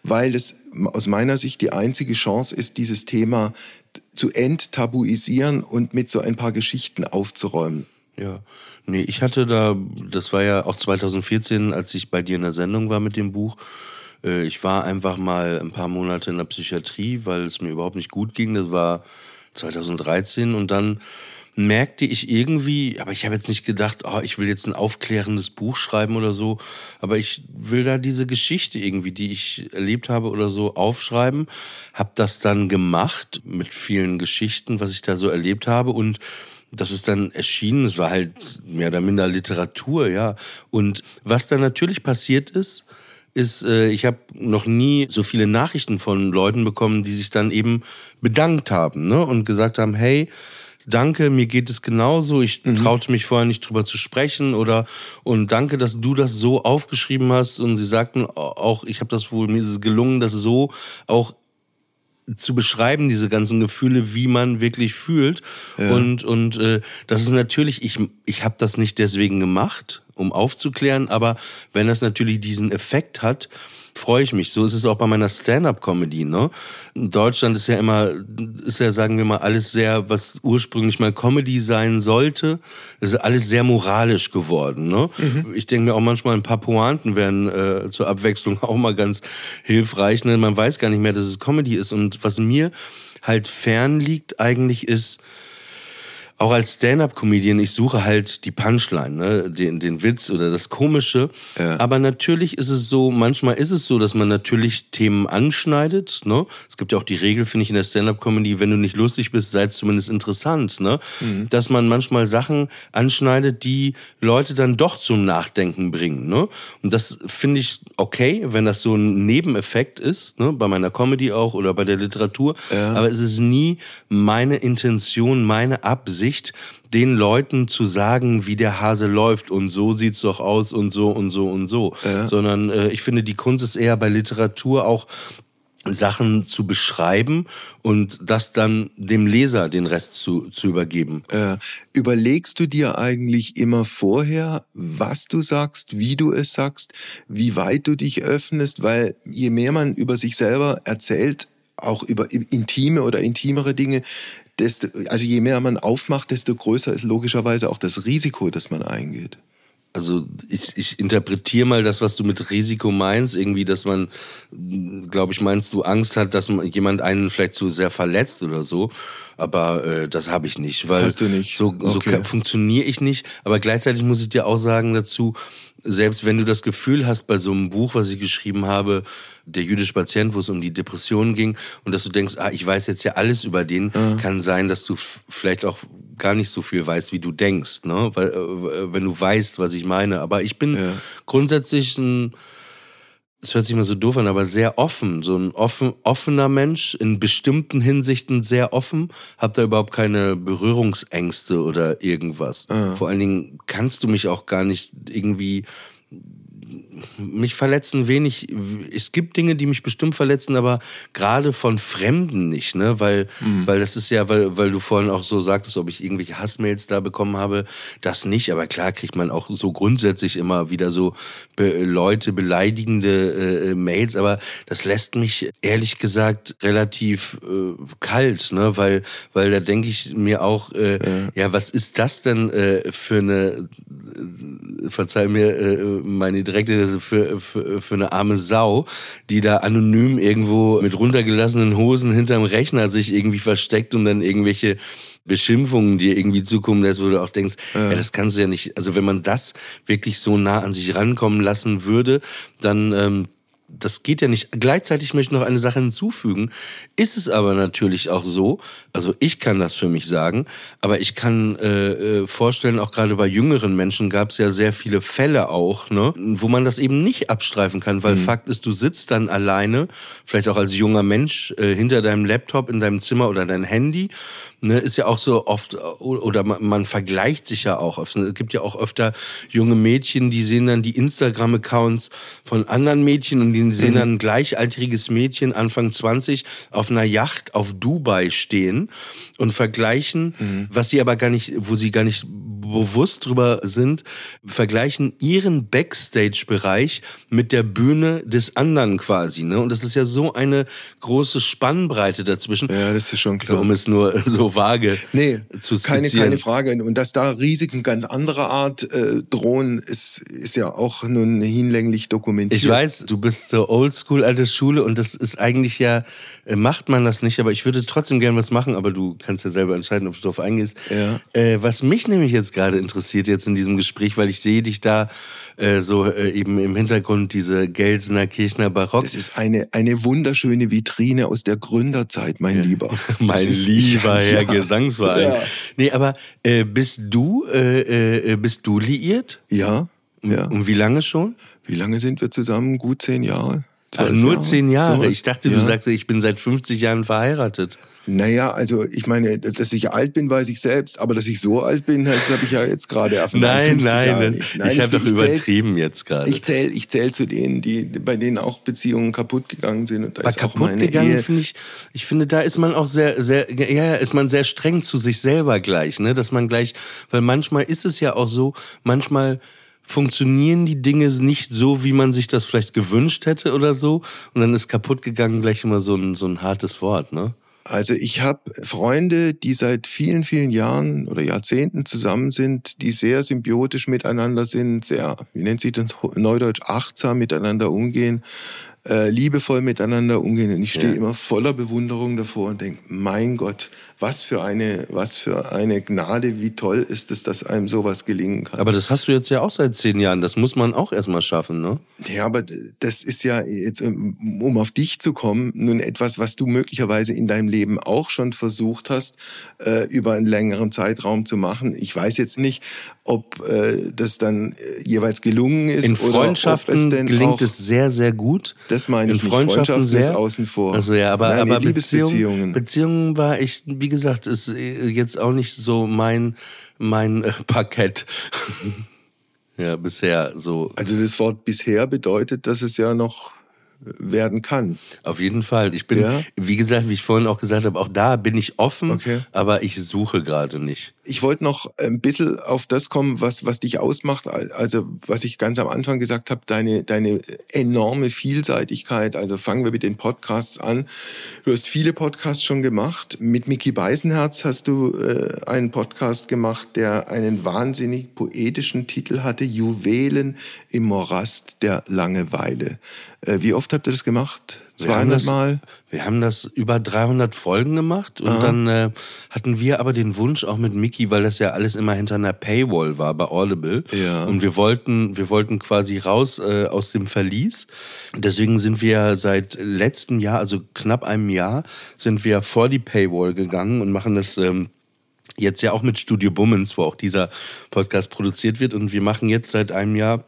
weil es aus meiner Sicht die einzige Chance ist, dieses Thema zu enttabuisieren und mit so ein paar Geschichten aufzuräumen. Ja, nee, ich hatte da, das war ja auch 2014, als ich bei dir in der Sendung war mit dem Buch, äh, ich war einfach mal ein paar Monate in der Psychiatrie, weil es mir überhaupt nicht gut ging. Das war 2013 und dann merkte ich irgendwie, aber ich habe jetzt nicht gedacht, oh, ich will jetzt ein aufklärendes Buch schreiben oder so, aber ich will da diese Geschichte irgendwie, die ich erlebt habe oder so, aufschreiben. Habe das dann gemacht mit vielen Geschichten, was ich da so erlebt habe und das ist dann erschienen. Es war halt mehr oder minder Literatur, ja. Und was dann natürlich passiert ist, ist, äh, ich habe noch nie so viele Nachrichten von Leuten bekommen, die sich dann eben bedankt haben ne? und gesagt haben, hey, danke, mir geht es genauso, ich mhm. traute mich vorher nicht drüber zu sprechen oder und danke, dass du das so aufgeschrieben hast und sie sagten auch, ich habe das wohl, mir ist es gelungen, das so auch zu beschreiben, diese ganzen Gefühle, wie man wirklich fühlt. Ja. Und, und äh, das ist natürlich, ich, ich habe das nicht deswegen gemacht, um aufzuklären, aber wenn das natürlich diesen Effekt hat, freue ich mich. So ist es auch bei meiner Stand-up-Comedy. Ne? In Deutschland ist ja immer, ist ja, sagen wir mal, alles sehr, was ursprünglich mal Comedy sein sollte, ist alles sehr moralisch geworden. Ne? Mhm. Ich denke mir auch manchmal, ein paar Pointen wären äh, zur Abwechslung [LAUGHS] auch mal ganz hilfreich. Ne? Man weiß gar nicht mehr, dass es Comedy ist. Und was mir halt fern liegt eigentlich ist, auch als Stand-up-Comedian, ich suche halt die Punchline, ne? den, den Witz oder das Komische. Ja. Aber natürlich ist es so, manchmal ist es so, dass man natürlich Themen anschneidet. Ne? Es gibt ja auch die Regel, finde ich, in der Stand-up-Comedy, wenn du nicht lustig bist, sei es zumindest interessant. Ne? Mhm. Dass man manchmal Sachen anschneidet, die Leute dann doch zum Nachdenken bringen. Ne? Und das finde ich okay, wenn das so ein Nebeneffekt ist, ne? bei meiner Comedy auch oder bei der Literatur. Aber es ist nie meine Intention, meine Absicht, den Leuten zu sagen, wie der Hase läuft und so sieht's doch aus und so und so und so. Sondern äh, ich finde, die Kunst ist eher bei Literatur auch Sachen zu beschreiben und das dann dem Leser den Rest zu, zu übergeben. Äh, überlegst du dir eigentlich immer vorher, was du sagst, wie du es sagst, wie weit du dich öffnest? Weil je mehr man über sich selber erzählt, auch über intime oder intimere Dinge, desto, also je mehr man aufmacht, desto größer ist logischerweise auch das Risiko, das man eingeht. Also ich, ich interpretiere mal das, was du mit Risiko meinst, irgendwie, dass man, glaube ich, meinst du Angst hat, dass man, jemand einen vielleicht zu sehr verletzt oder so. Aber äh, das habe ich nicht, weil Hast du nicht? so, so Okay. ka- funktioniere ich nicht. Aber gleichzeitig muss ich dir auch sagen dazu, selbst wenn du das Gefühl hast bei so einem Buch, was ich geschrieben habe, der jüdische Patient, wo es um die Depressionen ging, und dass du denkst, ah, ich weiß jetzt ja alles über den, kann sein, dass du vielleicht auch gar nicht so viel weißt, wie du denkst, ne? Weil, äh, wenn du weißt, was ich meine. Aber ich bin Ja. grundsätzlich ein, es hört sich immer so doof an, aber sehr offen, so ein offen, offener Mensch, in bestimmten Hinsichten sehr offen, hab da überhaupt keine Berührungsängste oder irgendwas. Vor allen Dingen kannst du mich auch gar nicht irgendwie mich verletzen wenig. Es gibt Dinge, die mich bestimmt verletzen, aber gerade von Fremden nicht, ne? Weil, weil das ist ja, weil, weil du vorhin auch so sagtest, ob ich irgendwelche Hassmails da bekommen habe, das nicht. Aber klar kriegt man auch so grundsätzlich immer wieder so be Leute beleidigende äh, Mails, aber das lässt mich ehrlich gesagt relativ äh, kalt, ne? Weil, weil da denke ich mir auch, äh, ja. was ist das denn äh, für eine verzeih mir äh, meine direkte für, für, für eine arme Sau, die da anonym irgendwo mit runtergelassenen Hosen hinterm Rechner sich irgendwie versteckt und dann irgendwelche Beschimpfungen dir irgendwie zukommen lässt, wo du auch denkst, ja. das kannst du ja nicht, also wenn man das wirklich so nah an sich rankommen lassen würde, dann ähm, das geht ja nicht. Gleichzeitig möchte ich noch eine Sache hinzufügen. Ist es aber natürlich auch so, also ich kann das für mich sagen, aber ich kann äh, äh, vorstellen, auch gerade bei jüngeren Menschen gab es ja sehr viele Fälle auch, ne, wo man das eben nicht abstreifen kann, weil mhm. Fakt ist, du sitzt dann alleine, vielleicht auch als junger Mensch, äh, hinter deinem Laptop in deinem Zimmer oder dein Handy. Ne, ist ja auch so oft, oder man, man vergleicht sich ja auch. Es gibt ja auch öfter junge Mädchen, die sehen dann die Instagram-Accounts von anderen Mädchen und die sehen dann ein gleichaltriges Mädchen, Anfang 20, auf einer Yacht auf Dubai stehen und vergleichen, mhm. was sie aber gar nicht, wo sie gar nicht bewusst drüber sind, vergleichen ihren Backstage-Bereich mit der Bühne des anderen quasi. Ne? Und das ist ja so eine große Spannbreite dazwischen. Ja, das ist schon klar. So, um es nur [LAUGHS] so vage nee, zu keine, keine Frage. Und dass da Risiken ganz anderer Art äh, drohen, ist, ist ja auch nun hinlänglich dokumentiert. Ich weiß, du bist so oldschool, alte Schule und das ist eigentlich ja, äh, macht man das nicht, aber ich würde trotzdem gern was machen, aber du kannst ja selber entscheiden, ob du darauf eingehst. Ja. Äh, was mich nämlich jetzt gerade interessiert, jetzt in diesem Gespräch, weil ich sehe dich da äh, so äh, eben im Hintergrund, diese Gelsener Kirchner Barock. Das ist eine, eine wunderschöne Vitrine aus der Gründerzeit, mein Lieber. [LAUGHS] mein lieber ja, ja. Gesangsverein. Ja. Nee, aber äh, bist du, äh, äh, bist du liiert? Ja, ja. Und wie lange schon? Wie lange sind wir zusammen? Gut zehn Jahre. Ach, nur Jahre? zehn Jahre. Sowas. ich dachte, du ja. sagst, ich bin seit 50 Jahren verheiratet. Naja, also ich meine, dass ich alt bin, weiß ich selbst, aber dass ich so alt bin, das habe ich ja jetzt gerade erfahren. Nein, 50 nein, nein, ich habe doch übertrieben jetzt gerade. Ich zähle ich zähl zu denen, die, bei denen auch Beziehungen kaputt gegangen sind. Und da auch kaputt gegangen finde ich, ich finde, da ist man auch sehr, sehr, ja, ist man sehr streng zu sich selber gleich, ne, dass man gleich, weil manchmal ist es ja auch so, manchmal funktionieren die Dinge nicht so, wie man sich das vielleicht gewünscht hätte oder so, und dann ist kaputt gegangen gleich immer so ein, so ein hartes Wort, ne? Also ich habe Freunde, die seit vielen, vielen Jahren oder Jahrzehnten zusammen sind, die sehr symbiotisch miteinander sind, sehr, wie nennt sich das neudeutsch, achtsam miteinander umgehen. äh, liebevoll miteinander umgehen. Und ich stehe Ja. immer voller Bewunderung davor und denke, mein Gott, was für eine, was für eine Gnade, wie toll ist es, dass einem sowas gelingen kann. Aber das hast du jetzt ja auch seit zehn Jahren. Das muss man auch erstmal schaffen, ne? Ja, aber das ist ja jetzt, ähm, um auf dich zu kommen, nun etwas, was du möglicherweise in deinem Leben auch schon versucht hast, äh, über einen längeren Zeitraum zu machen. Ich weiß jetzt nicht, ob äh, das dann äh, jeweils gelungen ist. In Freundschaften es gelingt es sehr, sehr gut. Das meine In ich nicht. Freundschaften Freundschaft sehr. außen vor. Also ja, aber, Nein, aber Liebesbeziehungen. Beziehungen, Beziehungen war ich, wie gesagt, ist äh, jetzt auch nicht so mein, mein äh, Parkett. [LAUGHS] ja, bisher so. also das Wort bisher bedeutet, dass es ja noch werden kann. Auf jeden Fall. Ich bin, Ja? wie gesagt, wie ich vorhin auch gesagt habe, auch da bin ich offen, Okay. aber ich suche gerade nicht. Ich wollte noch ein bisschen auf das kommen, was, was dich ausmacht. Also, was ich ganz am Anfang gesagt habe, deine, deine enorme Vielseitigkeit. Also, fangen wir mit den Podcasts an. Du hast viele Podcasts schon gemacht. Mit Mickey Beisenherz hast du äh, einen Podcast gemacht, der einen wahnsinnig poetischen Titel hatte: Juwelen im Morast der Langeweile. Äh, wie oft habt ihr das gemacht? Wir haben 200 das- Mal? Wir haben das über 300 Folgen gemacht und dann äh, hatten wir aber den Wunsch auch mit Mickey, weil das ja alles immer hinter einer Paywall war bei Audible. Ja. Und wir wollten, wir wollten quasi raus äh, aus dem Verlies. Deswegen sind wir seit letztem Jahr, also knapp einem Jahr, sind wir vor die Paywall gegangen und machen das ähm, jetzt ja auch mit Studio Bummens, wo auch dieser Podcast produziert wird. Und wir machen jetzt seit einem Jahr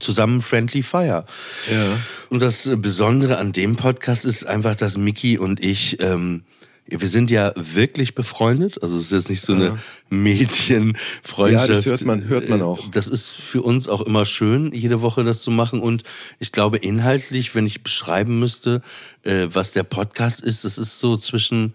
zusammen Friendly Fire. Ja. Und das Besondere an dem Podcast ist einfach, dass Mickey und ich, ähm, wir sind ja wirklich befreundet. Also es ist jetzt nicht so eine Medienfreundschaft. Ja, das hört man- hört man auch. Das ist für uns auch immer schön, jede Woche das zu machen. Und ich glaube, inhaltlich, wenn ich beschreiben müsste, äh, was der Podcast ist, das ist so zwischen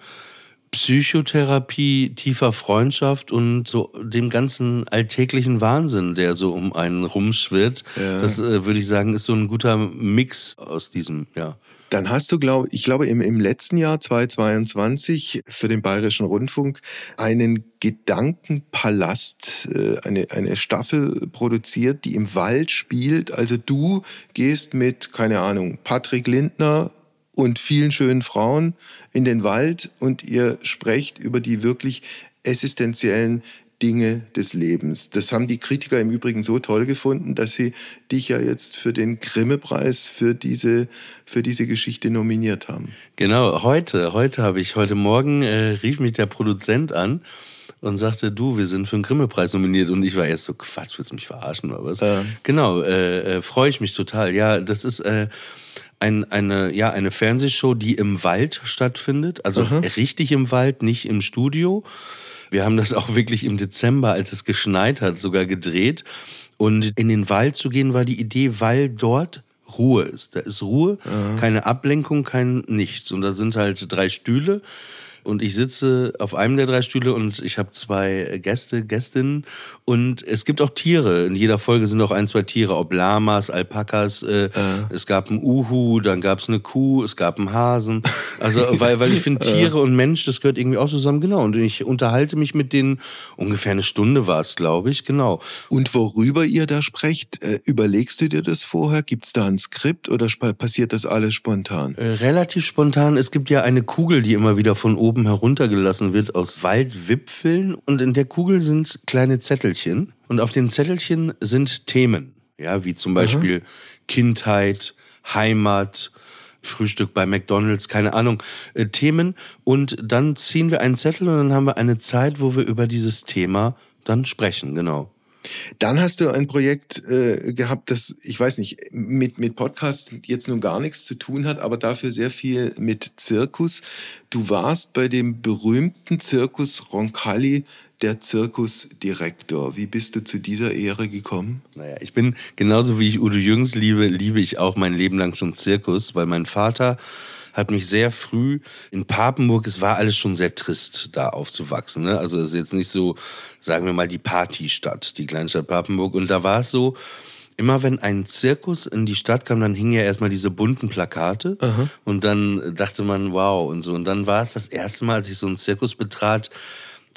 Psychotherapie, tiefer Freundschaft und so dem ganzen alltäglichen Wahnsinn, der so um einen rumschwirrt. Ja. Das äh, würde ich sagen, ist so ein guter Mix aus diesem, ja. Dann hast du, glaube ich, glaube im, im letzten Jahr 2022 für den Bayerischen Rundfunk einen Gedankenpalast, äh, eine, eine Staffel produziert, die im Wald spielt. Also du gehst mit, keine Ahnung, Patrick Lindner und vielen schönen Frauen in den Wald und ihr sprecht über die wirklich existenziellen Dinge des Lebens. Das haben die Kritiker im Übrigen so toll gefunden, dass sie dich ja jetzt für den Grimme-Preis für diese, für diese Geschichte nominiert haben. Genau, heute, heute habe ich, heute Morgen äh, rief mich der Produzent an und sagte, du, wir sind für den Grimme-Preis nominiert. Und ich war erst so, Quatsch, willst du mich verarschen oder was? Ja. Genau, äh, äh, freue ich mich total. Ja, das ist äh, ein, eine, ja, eine Fernsehshow, die im Wald stattfindet. Also richtig im Wald, nicht im Studio. Wir haben das auch wirklich im Dezember, als es geschneit hat, sogar gedreht. Und in den Wald zu gehen war die Idee, weil dort Ruhe ist. Da ist Ruhe, keine Ablenkung, kein nichts. Und da sind halt drei Stühle. Und ich sitze auf einem der drei Stühle und ich habe zwei Gäste, Gästinnen. Und es gibt auch Tiere. In jeder Folge sind auch ein, zwei Tiere, ob Lamas, Alpakas. Äh, Es gab einen Uhu, dann gab es eine Kuh, es gab einen Hasen. Also, weil, weil ich finde, [LAUGHS] Tiere und Mensch, das gehört irgendwie auch zusammen. Genau. Und ich unterhalte mich mit denen, ungefähr eine Stunde war es, glaube ich. Genau. Und worüber ihr da sprecht, äh, überlegst du dir das vorher? Gibt es da ein Skript oder passiert das alles spontan? Äh, relativ spontan. Es gibt ja eine Kugel, die immer wieder von oben heruntergelassen wird aus Waldwipfeln. Und in der Kugel sind kleine Zettelchen. Und auf den Zettelchen sind Themen. Ja, wie zum Beispiel Kindheit, Heimat, Frühstück bei McDonalds, keine Ahnung, äh, Themen. Und dann ziehen wir einen Zettel und dann haben wir eine Zeit, wo wir über dieses Thema dann sprechen, genau. Dann hast du ein Projekt äh, gehabt, das, ich weiß nicht, mit, mit Podcast jetzt nun gar nichts zu tun hat, aber dafür sehr viel mit Zirkus. Du warst bei dem berühmten Zirkus Roncalli der Zirkusdirektor. Wie bist du zu dieser Ehre gekommen? Naja, ich bin genauso wie ich Udo Jürgens liebe, liebe ich auch mein Leben lang schon Zirkus, weil mein Vater hat mich sehr früh in Papenburg, es war alles schon sehr trist, da aufzuwachsen. Ne? Also es ist jetzt nicht so, sagen wir mal, die Partystadt, die Kleinstadt Papenburg. Und da war es so, immer wenn ein Zirkus in die Stadt kam, dann hingen ja erstmal diese bunten Plakate und dann dachte man, wow und so. Und dann war es das erste Mal, als ich so einen Zirkus betrat,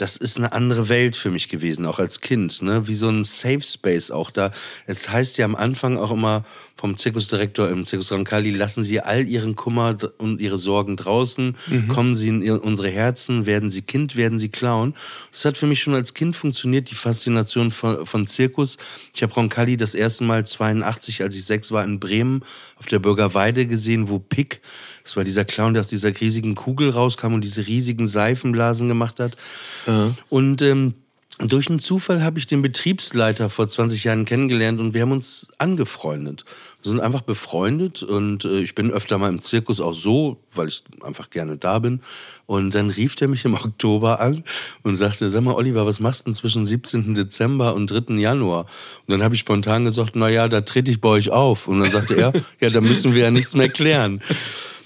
das ist eine andere Welt für mich gewesen, auch als Kind, ne? Wie so ein Safe Space auch da. Es heißt ja am Anfang auch immer vom Zirkusdirektor im Zirkus Roncalli, lassen Sie all Ihren Kummer und Ihre Sorgen draußen, mhm. kommen Sie in unsere Herzen, werden Sie Kind, werden Sie Clown. Das hat für mich schon als Kind funktioniert, die Faszination von, von Zirkus. Ich habe Roncalli das erste Mal 82, als ich sechs war, in Bremen auf der Bürgerweide gesehen, wo Pick das war dieser Clown, der aus dieser riesigen Kugel rauskam und diese riesigen Seifenblasen gemacht hat. Ja. Und ähm, durch einen Zufall habe ich den Betriebsleiter vor 20 Jahren kennengelernt und wir haben uns angefreundet. Wir sind einfach befreundet und äh, ich bin öfter mal im Zirkus auch so, weil ich einfach gerne da bin. Und dann rief er mich im [LAUGHS] Oktober an und sagte, sag mal, Oliver, was machst du denn zwischen 17. Dezember und 3. Januar? Und dann habe ich spontan gesagt, na ja, da trete ich bei euch auf. Und dann sagte er, [LAUGHS] ja, da müssen wir ja nichts mehr klären.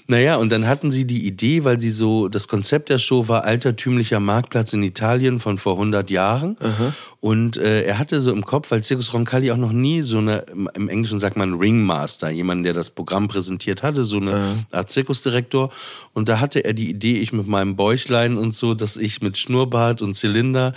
Naja, und dann hatten sie die Idee, weil sie so, das Konzept der Show war altertümlicher Marktplatz in Italien von vor 100 Jahren. Aha. Und äh, er hatte so im Kopf, weil Circus Roncalli auch noch nie so eine, im Englischen sagt man Ringmaster, jemanden, der das Programm präsentiert hatte, so eine ja. Art Zirkusdirektor. Und da hatte er die Idee, ich mit meinem Bäuchlein und so, dass ich mit Schnurrbart und Zylinder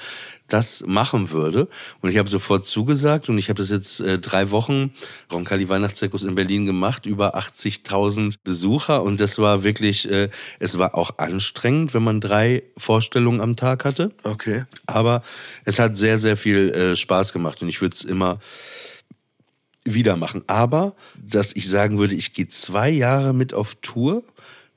das machen würde. Und ich habe sofort zugesagt und ich habe das jetzt äh, drei Wochen Roncalli Weihnachtszirkus in Berlin gemacht, über 80.000 Besucher und das war wirklich, äh, es war auch anstrengend, wenn man drei Vorstellungen am Tag hatte. Okay. Aber es hat sehr, sehr viel äh, Spaß gemacht und ich würde es immer wieder machen. Aber, dass ich sagen würde, ich gehe zwei Jahre mit auf Tour,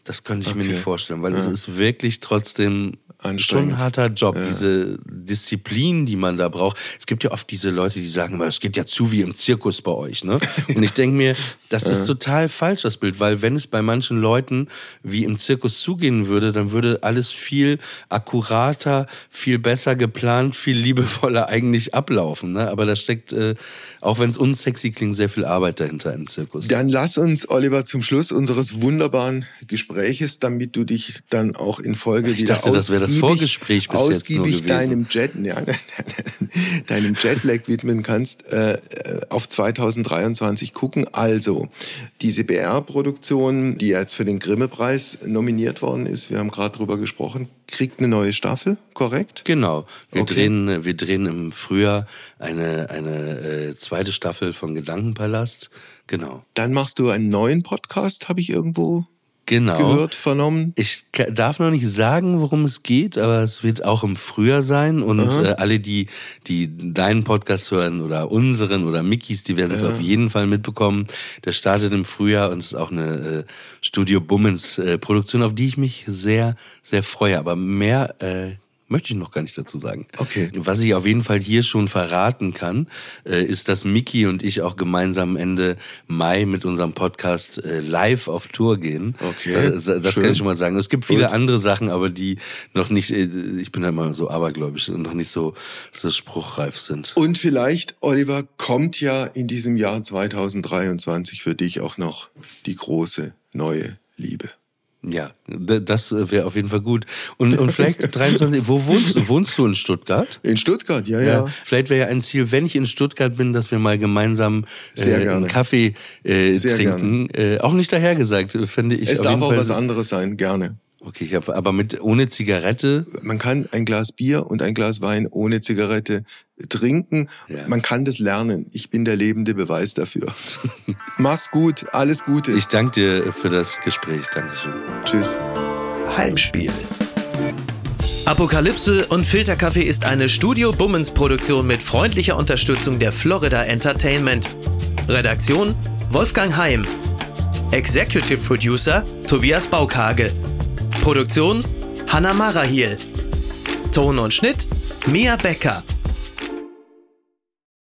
das könnte ich okay. mir nicht vorstellen, weil es ja. ist wirklich trotzdem schon ein harter Job, ja. diese Disziplin, die man da braucht. Es gibt ja oft diese Leute, die sagen, es geht ja zu wie im Zirkus bei euch. Ne? [LAUGHS] Und ich denke mir, das ja. ist total falsch, das Bild, weil wenn es bei manchen Leuten wie im Zirkus zugehen würde, dann würde alles viel akkurater, viel besser geplant, viel liebevoller eigentlich ablaufen. Ne? Aber da steckt, äh, auch wenn es unsexy klingt, sehr viel Arbeit dahinter im Zirkus. Dann lass uns, Oliver, zum Schluss unseres wunderbaren Gespräches, damit du dich dann auch in Folge ich wieder dachte, das wäre das Vorgespräch bis ausgiebig jetzt nur deinem Jet, ja, [LAUGHS] deinem Jetlag widmen kannst, äh, auf 2023 gucken. Also diese BR-Produktion, die jetzt für den Grimme-Preis nominiert worden ist, wir haben gerade drüber gesprochen, kriegt eine neue Staffel, korrekt? Genau. Wir okay. drehen, wir drehen im Frühjahr eine eine äh, zweite Staffel von Gedankenpalast. Genau. Dann machst du einen neuen Podcast, habe ich irgendwo genau. gehört, vernommen. Ich darf noch nicht sagen, worum es geht, aber es wird auch im Frühjahr sein. Und äh, alle, die, die deinen Podcast hören oder unseren oder Mickys, die werden es auf jeden Fall mitbekommen. Der startet im Frühjahr und ist auch eine äh, Studio Bummens äh, Produktion, auf die ich mich sehr, sehr freue. Aber mehr äh, möchte ich noch gar nicht dazu sagen. Okay. Was ich auf jeden Fall hier schon verraten kann, äh, ist, dass Miki und ich auch gemeinsam Ende Mai mit unserem Podcast äh, live auf Tour gehen. Okay. Das, das kann ich schon mal sagen. Es gibt viele Gut. andere Sachen, aber die noch nicht, äh, ich bin ja immer so abergläubisch und noch nicht so, so spruchreif sind. Und vielleicht, Oliver, kommt ja in diesem Jahr 2023 für dich auch noch die große neue Liebe. Ja, das wäre auf jeden Fall gut. Und, und vielleicht [LAUGHS] 23, wo wohnst du? Wohnst du in Stuttgart? In Stuttgart, ja, ja. ja. Vielleicht wäre ja ein Ziel, wenn ich in Stuttgart bin, dass wir mal gemeinsam äh, einen Kaffee äh, trinken. Äh, auch nicht dahergesagt, finde ich. Es darf auch Fall was anderes sein, gerne. Okay, ich hab, aber mit ohne Zigarette? Man kann ein Glas Bier und ein Glas Wein ohne Zigarette trinken. Ja. Man kann das lernen. Ich bin der lebende Beweis dafür. [LAUGHS] Mach's gut, alles Gute. Ich danke dir für das Gespräch. Dankeschön. Tschüss. Heimspiel. Apokalypse und Filterkaffee ist eine Studio Bummens Produktion mit freundlicher Unterstützung der Florida Entertainment. Redaktion Wolfgang Heim. Executive Producer Tobias Baukage. Produktion Hanna Marahiel. Ton und Schnitt Mia Becker.